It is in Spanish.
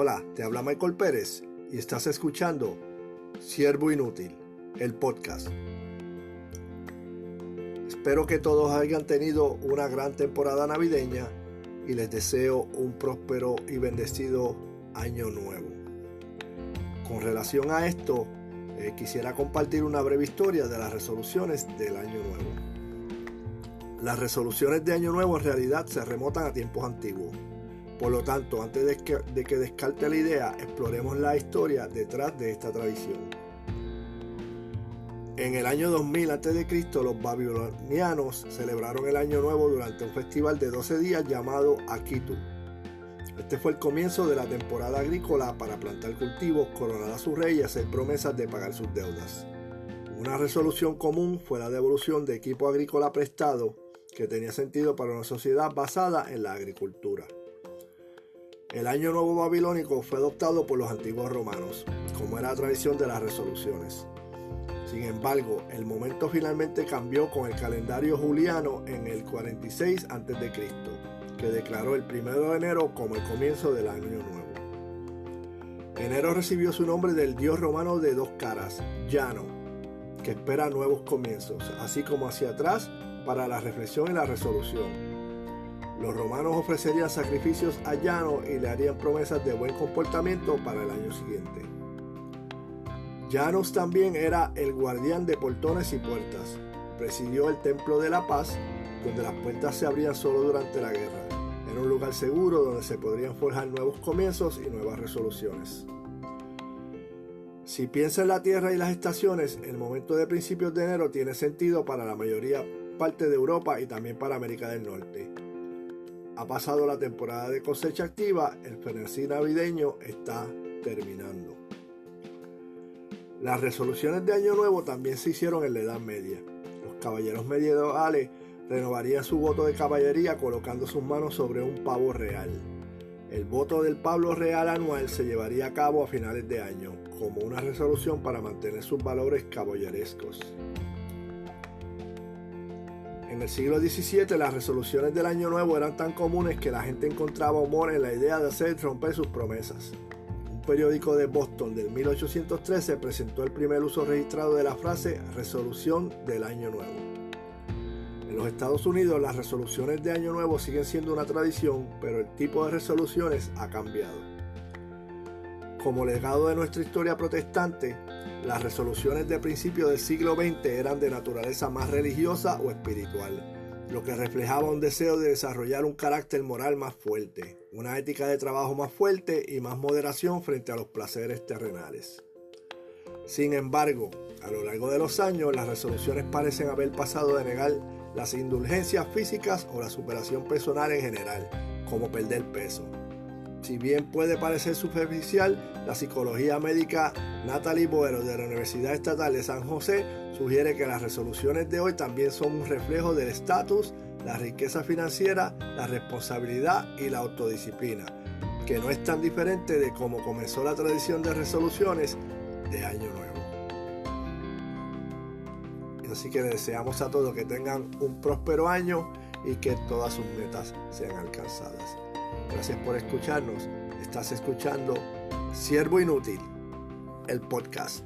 Hola, te habla Michael Pérez y estás escuchando Siervo Inútil, el podcast. Espero que todos hayan tenido una gran temporada navideña y les deseo un próspero y bendecido año nuevo. Con relación a esto, eh, quisiera compartir una breve historia de las resoluciones del año nuevo. Las resoluciones de año nuevo en realidad se remontan a tiempos antiguos. Por lo tanto, antes de que, de descarte la idea, exploremos la historia detrás de esta tradición. En el año 2000 a.C., los babilonianos celebraron el Año Nuevo durante un festival de 12 días llamado Akitu. Este fue el comienzo de la temporada agrícola para plantar cultivos, coronar a su rey y hacer promesas de pagar sus deudas. Una resolución común fue la devolución de equipo agrícola prestado que tenía sentido para una sociedad basada en la agricultura. El Año Nuevo Babilónico fue adoptado por los antiguos romanos, como era la tradición de las resoluciones. Sin embargo, el momento finalmente cambió con el calendario juliano en el 46 a.C., que declaró el 1 de enero como el comienzo del año nuevo. Enero recibió su nombre del dios romano de dos caras, Llano, que espera nuevos comienzos, así como hacia atrás para la reflexión y la resolución. Los romanos ofrecerían sacrificios a Llano y le harían promesas de buen comportamiento para el año siguiente. Llanos también era el guardián de portones y puertas. Presidió el Templo de la Paz, donde las puertas se abrían solo durante la guerra. Era un lugar seguro donde se podrían forjar nuevos comienzos y nuevas resoluciones. Si piensa en la Tierra y las estaciones, el momento de principios de enero tiene sentido para la mayoría parte de Europa y también para América del Norte. Ha pasado la temporada de cosecha activa, el frenesí navideño está terminando. Las resoluciones de Año Nuevo también se hicieron en la Edad Media. Los caballeros medievales renovarían su voto de caballería colocando sus manos sobre un pavo real. El voto del pavo real anual se llevaría a cabo a finales de año, como una resolución para mantener sus valores caballerescos. En el siglo XVII las resoluciones del Año Nuevo eran tan comunes que la gente encontraba humor en la idea de hacer romper sus promesas periódico de Boston del 1813 presentó el primer uso registrado de la frase resolución del año nuevo. En los Estados Unidos las resoluciones de año nuevo siguen siendo una tradición, pero el tipo de resoluciones ha cambiado. Como legado de nuestra historia protestante, las resoluciones de principios del siglo XX eran de naturaleza más religiosa o espiritual lo que reflejaba un deseo de desarrollar un carácter moral más fuerte, una ética de trabajo más fuerte y más moderación frente a los placeres terrenales. Sin embargo, a lo largo de los años, las resoluciones parecen haber pasado de negar las indulgencias físicas o la superación personal en general, como perder peso. Si bien puede parecer superficial, la psicología médica Natalie Boero de la Universidad Estatal de San José sugiere que las resoluciones de hoy también son un reflejo del estatus, la riqueza financiera, la responsabilidad y la autodisciplina, que no es tan diferente de cómo comenzó la tradición de resoluciones de Año Nuevo. Así que deseamos a todos que tengan un próspero año y que todas sus metas sean alcanzadas. Gracias por escucharnos. Estás escuchando Siervo Inútil, el podcast.